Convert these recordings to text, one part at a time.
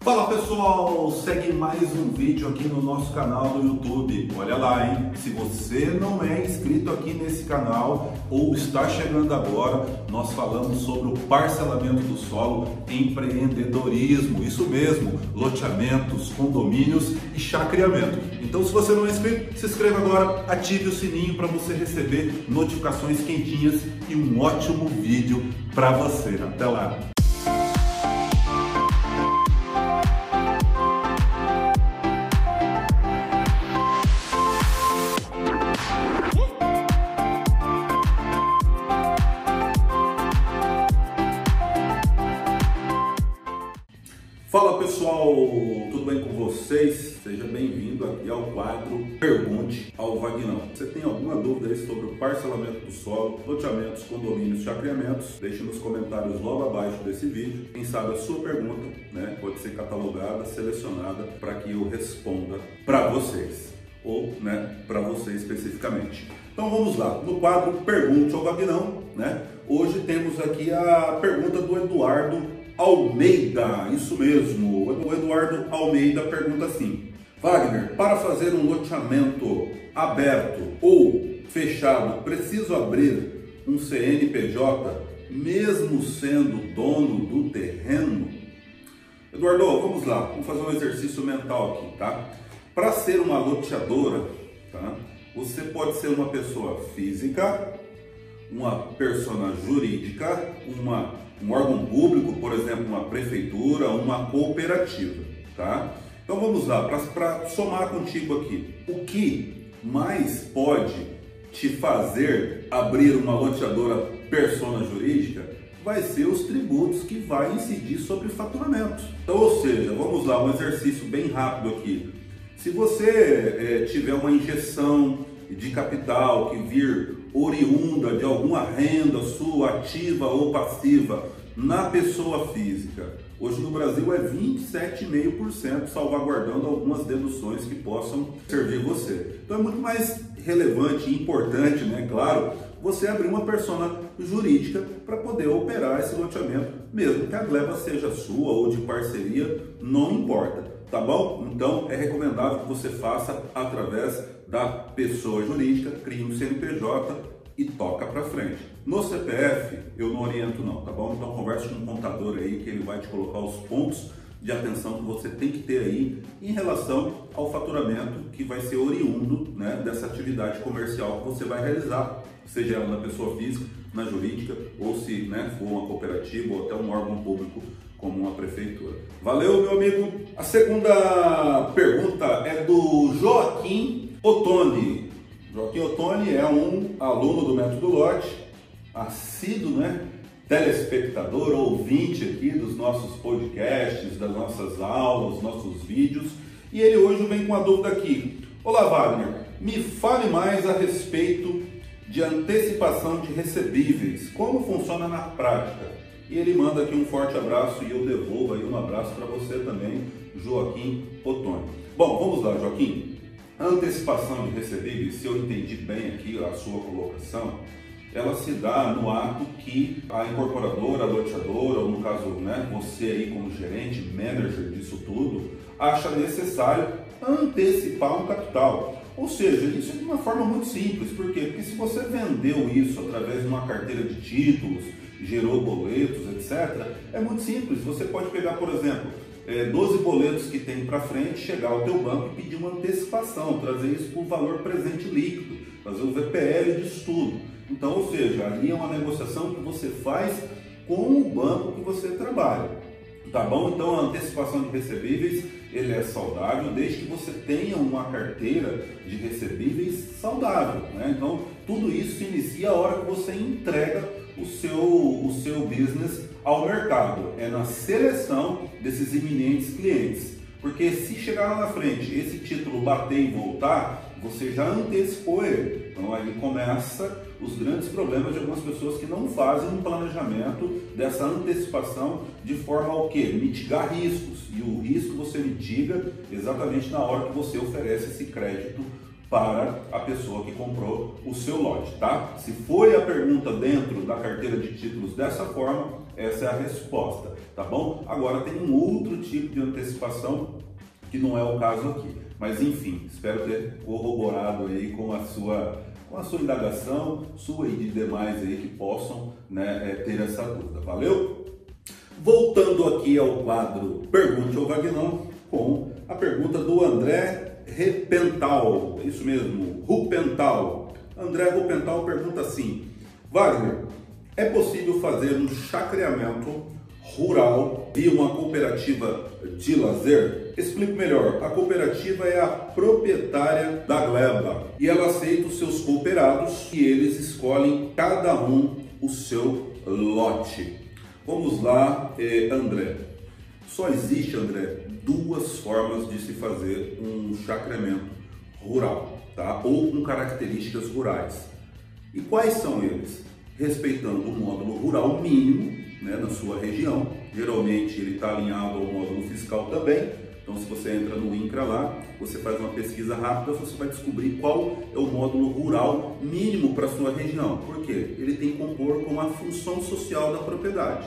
Fala pessoal, segue mais um vídeo aqui no nosso canal do YouTube. Olha lá, hein? Se você não é inscrito aqui nesse canal ou está chegando agora, nós falamos sobre o parcelamento do solo, empreendedorismo, isso mesmo, loteamentos, condomínios e chacreamento. Então, se você não é inscrito, se inscreva agora, ative o sininho para você receber notificações quentinhas e um ótimo vídeo para você. Até lá! Vocês? Seja bem-vindo aqui ao quadro Pergunte ao Vagnão. Você tem alguma dúvida sobre o parcelamento do solo, loteamentos, condomínios, chacreamentos? Deixe nos comentários logo abaixo desse vídeo. Quem sabe a sua pergunta né, pode ser catalogada, selecionada para que eu responda para vocês ou né, para você especificamente. Então vamos lá, no quadro Pergunte ao Vagnão, né? Hoje temos aqui a pergunta do Eduardo Almeida, isso mesmo. O Eduardo Almeida pergunta assim: Wagner, para fazer um loteamento aberto ou fechado, preciso abrir um CNPJ, mesmo sendo dono do terreno? Eduardo, vamos lá, vamos fazer um exercício mental aqui, tá? Para ser uma loteadora, tá? Você pode ser uma pessoa física, uma persona jurídica, uma um órgão público, por exemplo, uma prefeitura, uma cooperativa, tá? Então vamos lá, para somar contigo aqui, o que mais pode te fazer abrir uma loteadora persona jurídica vai ser os tributos que vai incidir sobre faturamento. Então, ou seja, vamos lá, um exercício bem rápido aqui. Se você é, tiver uma injeção de capital que vir oriunda de alguma renda sua ativa ou passiva na pessoa física. Hoje no Brasil é 27,5%, salvaguardando algumas deduções que possam servir você. Então é muito mais relevante e importante, né, claro, você abrir uma persona jurídica para poder operar esse loteamento, mesmo que a gleba seja sua ou de parceria, não importa, tá bom? Então é recomendável que você faça através da pessoa jurídica, crie um CNPJ e toca para frente. No CPF eu não oriento não, tá bom? Então converse com um contador aí que ele vai te colocar os pontos de atenção que você tem que ter aí em relação ao faturamento que vai ser oriundo né, dessa atividade comercial que você vai realizar, seja ela na pessoa física, na jurídica ou se né, for uma cooperativa ou até um órgão público como uma prefeitura. Valeu, meu amigo. A segunda pergunta é do Joaquim Ottoni. Joaquim Ottoni é um aluno do Método Lote, assíduo, né? telespectador, ouvinte aqui dos nossos podcasts, das nossas aulas, nossos vídeos. E ele hoje vem com uma dúvida aqui. Olá, Wagner, me fale mais a respeito de antecipação de recebíveis. Como funciona na prática? E ele manda aqui um forte abraço e eu devolvo aí um abraço para você também, Joaquim Ottoni. Bom, vamos lá, Joaquim. Antecipação de recebíveis, se eu entendi bem aqui a sua colocação, ela se dá no ato que a incorporadora, a loteadora, ou no caso né, você aí como gerente, manager disso tudo, acha necessário antecipar um capital. Ou seja, isso é de uma forma muito simples. Por quê? Porque se você vendeu isso através de uma carteira de títulos, gerou boletos, etc., é muito simples. Você pode pegar, por exemplo, é, 12 boletos que tem para frente, chegar ao teu banco e pedir uma antecipação, trazer isso por valor presente líquido, fazer o VPL de estudo. Então, ou seja, ali é uma negociação que você faz com o banco que você trabalha. Tá bom? Então a antecipação de recebíveis ele é saudável desde que você tenha uma carteira de recebíveis saudável. Né? Então tudo isso se inicia a hora que você entrega o seu, o seu business ao mercado. É na seleção desses iminentes clientes. Porque se chegar lá na frente esse título bater e voltar, você já antecipou ele. Então aí começa os grandes problemas de algumas pessoas que não fazem um planejamento dessa antecipação de forma ao que? Mitigar riscos. E o risco você mitiga exatamente na hora que você oferece esse crédito para a pessoa que comprou o seu lote, tá? Se foi a pergunta dentro da carteira de títulos dessa forma, Essa é a resposta, tá bom? Agora tem um outro tipo de antecipação que não é o caso aqui. Mas enfim, espero ter corroborado aí com a sua com a sua indagação, sua e de demais aí que possam né, é, ter essa dúvida. Valeu? Voltando aqui ao quadro Pergunte ao Vagnão, com a pergunta do André Repental. Isso mesmo, Rupental. André Rupental pergunta assim: Wagner, é possível fazer um chacreamento rural via uma cooperativa de lazer? Explico melhor. A cooperativa é a proprietária da gleba e ela aceita os seus cooperados e eles escolhem cada um o seu lote. Vamos lá, eh, André. Só existe, André, duas formas de se fazer um chacreamento rural, tá? Ou com características rurais. E quais são eles? Respeitando o módulo rural mínimo, né, na sua região. Geralmente ele está alinhado ao módulo fiscal também. Então, se você entra no INCRA lá, você faz uma pesquisa rápida, você vai descobrir qual é o módulo rural mínimo para sua região. Por quê? Ele tem que compor com a função social da propriedade.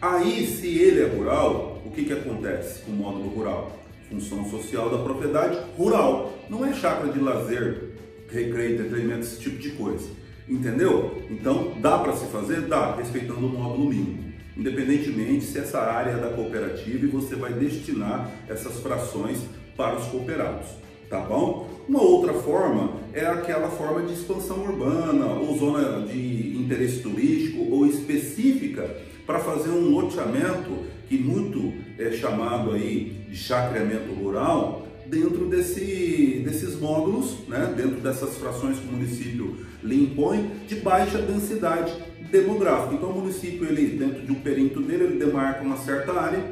Aí, se ele é rural, o que, que acontece com o módulo rural? Função social da propriedade rural. Não é chácara de lazer, recreio, entretenimento, esse tipo de coisa. Entendeu? Então, dá para se fazer? Dá, respeitando o módulo mínimo. Independentemente se essa área é da cooperativa e você vai destinar essas frações para os cooperados. Tá bom? Uma outra forma é aquela forma de expansão urbana ou zona de interesse turístico ou específica para fazer um loteamento que muito é chamado aí de chacreamento rural dentro desse, desses módulos, né, dentro dessas frações que o município lhe impõe, de baixa densidade demográfica. Então o município, ele, dentro de um perímetro dele, ele demarca uma certa área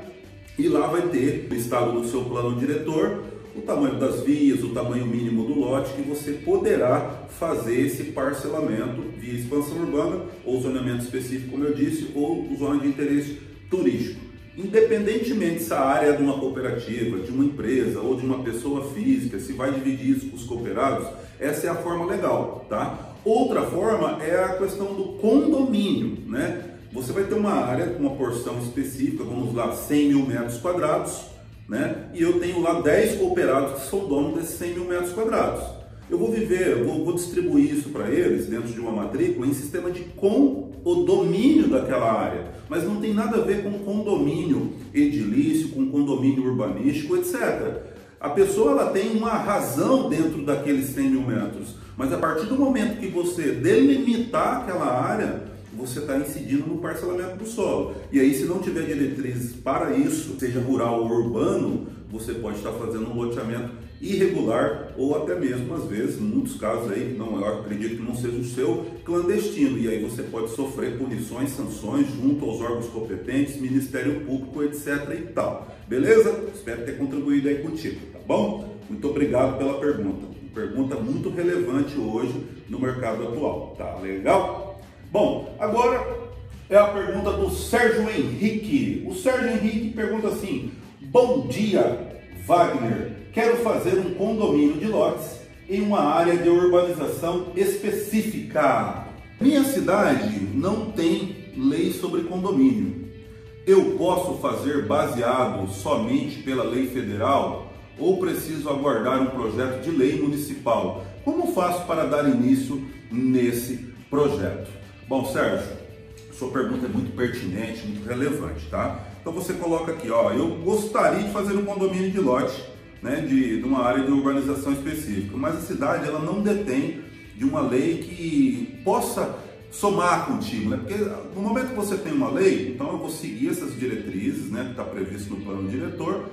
e lá vai ter listado no seu plano diretor o tamanho das vias, o tamanho mínimo do lote que você poderá fazer esse parcelamento via expansão urbana ou zoneamento específico, como eu disse, ou zona de interesse turístico. Independentemente se a área é de uma cooperativa, de uma empresa ou de uma pessoa física, se vai dividir isso com os cooperados, essa é a forma legal, tá? Outra forma é a questão do condomínio, né? Você vai ter uma área com uma porção específica, vamos lá, 100 mil metros quadrados, né? E eu tenho lá 10 cooperados que são donos desses 100 mil metros quadrados. Eu vou viver, vou, vou distribuir isso para eles dentro de uma matrícula em sistema de com o domínio daquela área, mas não tem nada a ver com condomínio edilício, com condomínio urbanístico, etc. A pessoa ela tem uma razão dentro daqueles 100 mil metros, mas a partir do momento que você delimitar aquela área, você está incidindo no parcelamento do solo. E aí, se não tiver diretrizes para isso, seja rural ou urbano, você pode estar fazendo um loteamento irregular ou até mesmo, às vezes, muitos casos aí, não, eu acredito que não seja o seu, clandestino. E aí você pode sofrer punições, sanções junto aos órgãos competentes, Ministério Público, etc. e tal. Beleza? Espero ter contribuído aí contigo, tá bom? Muito obrigado pela pergunta. Pergunta muito relevante hoje no mercado atual, tá legal? Bom, agora é a pergunta do Sérgio Henrique. O Sérgio Henrique pergunta assim: Bom dia, Wagner. Quero fazer um condomínio de lotes em uma área de urbanização específica. Minha cidade não tem lei sobre condomínio. Eu posso fazer baseado somente pela lei federal ou preciso aguardar um projeto de lei municipal? Como faço para dar início nesse projeto? Bom, Sérgio, sua pergunta é muito pertinente, muito relevante, tá? Então você coloca aqui, ó, eu gostaria de fazer um condomínio de lote, né, de, de uma área de urbanização específica, mas a cidade ela não detém de uma lei que possa somar contigo, né? Porque no momento que você tem uma lei, então eu vou seguir essas diretrizes, né, que está previsto no plano diretor,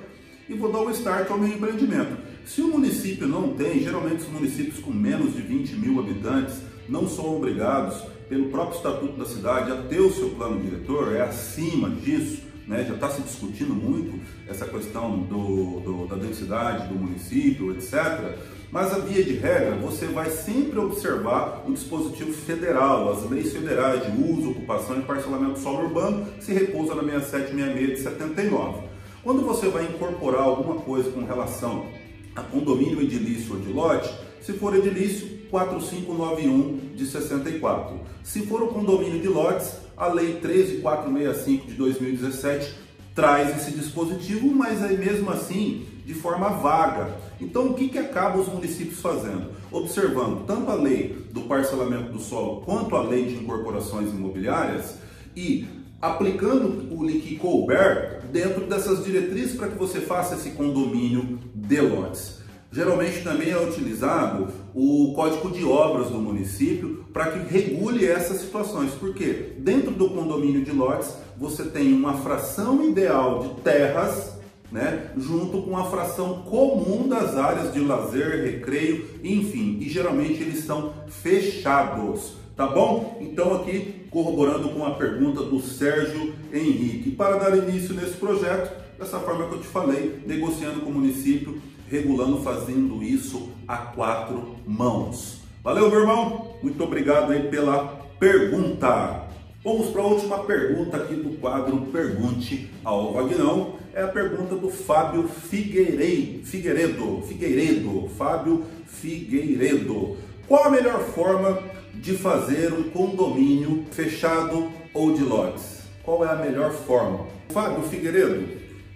e vou dar o start ao meu empreendimento. Se o município não tem, geralmente os municípios com menos de 20 mil habitantes não são obrigados pelo próprio estatuto da cidade a ter o seu plano diretor, é acima disso, né? já está se discutindo muito essa questão do, do, da densidade do município, etc. Mas a via de regra, você vai sempre observar o dispositivo federal, as leis federais de uso, ocupação e parcelamento do solo urbano, que se repousa na 6766 de 79. Quando você vai incorporar alguma coisa com relação a condomínio edilício ou de lote, Se for edilício, 4591 de 64. Se for o condomínio de lotes, a lei 13465 de 2017 traz esse dispositivo, mas aí mesmo assim de forma vaga. Então o que, que acaba os municípios fazendo? Observando tanto a lei do parcelamento do solo quanto a lei de incorporações imobiliárias e aplicando o que couber dentro dessas diretrizes para que você faça esse condomínio de lotes. Geralmente também é utilizado o código de obras do município para que regule essas situações, porque dentro do condomínio de lotes você tem uma fração ideal de terras, né, junto com a fração comum das áreas de lazer, recreio, enfim, e geralmente eles são fechados. Tá bom? Então aqui corroborando com a pergunta do Sérgio Henrique. Para dar início nesse projeto, dessa forma que eu te falei, negociando com o município, regulando, fazendo isso a quatro mãos. Valeu, meu irmão? Muito obrigado aí pela pergunta. Vamos para a última pergunta aqui do quadro Pergunte ao Vagnão. É a pergunta do Fábio Figueiredo. Figueiredo. Figueiredo. Fábio Figueiredo. Qual a melhor forma de fazer um condomínio fechado ou de lotes? Qual é a melhor forma? Fábio Figueiredo,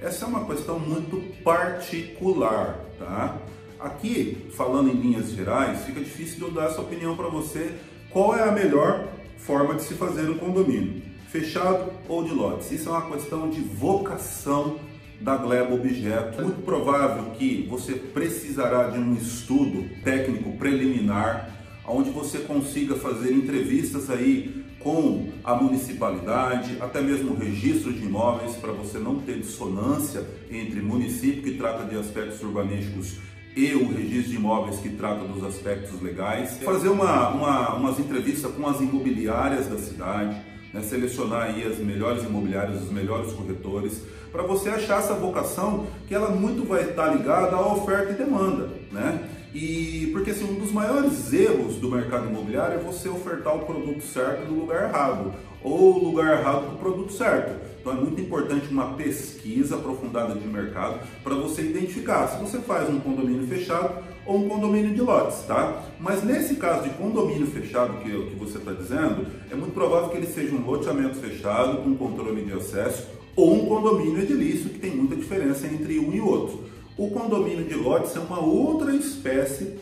essa é uma questão muito particular, tá? Aqui, falando em linhas gerais, fica difícil de eu dar essa opinião para você. Qual é a melhor forma de se fazer um condomínio? Fechado ou de lotes? Isso é uma questão de vocação da Gleba Objeto. Muito provável que você precisará de um estudo técnico preliminar onde você consiga fazer entrevistas aí com a municipalidade, até mesmo registro de imóveis, para você não ter dissonância entre município que trata de aspectos urbanísticos e o registro de imóveis que trata dos aspectos legais. Fazer uma, uma, umas entrevistas com as imobiliárias da cidade, né, selecionar aí as melhores imobiliárias, os melhores corretores, para você achar essa vocação que ela muito vai estar ligada à oferta e demanda, né? E porque assim, um dos maiores erros do mercado imobiliário é você ofertar o produto certo no lugar errado, ou o lugar errado para o produto certo. Então é muito importante uma pesquisa aprofundada de mercado para você identificar se você faz um condomínio fechado ou um condomínio de lotes, tá? Mas nesse caso de condomínio fechado que, que você está dizendo, é muito provável que ele seja um loteamento fechado com controle de acesso ou um condomínio edilício, que tem muita diferença entre um e outro. O condomínio de lotes é uma outra espécie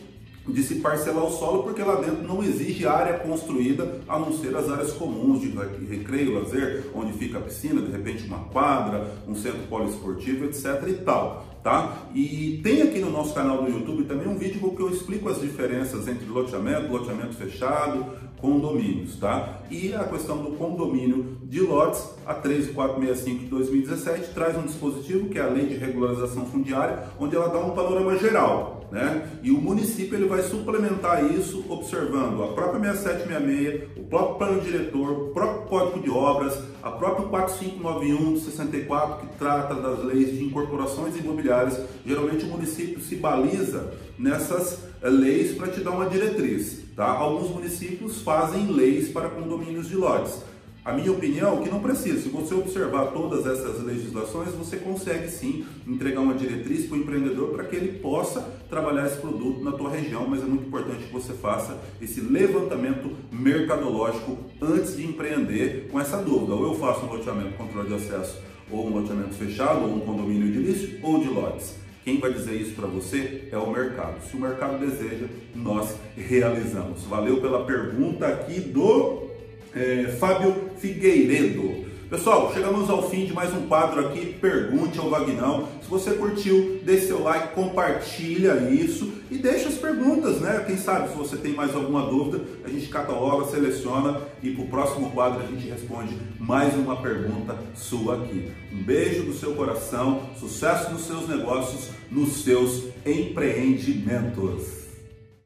de se parcelar o solo, porque lá dentro não exige área construída, a não ser as áreas comuns de recreio, lazer, onde fica a piscina, de repente uma quadra, um centro poliesportivo, etc e tal tá? E tem aqui no nosso canal do YouTube também um vídeo que eu explico as diferenças entre loteamento, loteamento fechado, condomínios, tá? E a questão do condomínio de lotes, a 13465 de 2017 traz um dispositivo que é a Lei de Regularização Fundiária, onde ela dá um panorama geral, né? E o município ele vai suplementar isso observando a própria 6766, o próprio plano diretor, o próprio código de obras, a própria 4591 de 64 que trata das leis de incorporações imobiliárias. Geralmente o município se baliza nessas eh, leis para te dar uma diretriz, tá? Alguns municípios fazem leis para condomínios de lotes. A minha opinião é que não precisa. Se você observar todas essas legislações, você consegue sim entregar uma diretriz para o empreendedor para que ele possa trabalhar esse produto na tua região, mas é muito importante que você faça esse levantamento mercadológico antes de empreender com essa dúvida. Ou eu faço um loteamento controle de acesso, ou um loteamento fechado, ou um condomínio edilício, ou de lotes. Quem vai dizer isso para você é o mercado. Se o mercado deseja, nós realizamos. Valeu pela pergunta aqui do é, Fábio Figueiredo. Pessoal, chegamos ao fim de mais um quadro aqui, Pergunte ao Vagnão. Se você curtiu, deixe seu like, compartilha isso e deixa as perguntas, né? Quem sabe se você tem mais alguma dúvida, a gente cataloga, seleciona e para o próximo quadro a gente responde mais uma pergunta sua aqui. Um beijo do seu coração, sucesso nos seus negócios, nos seus empreendimentos.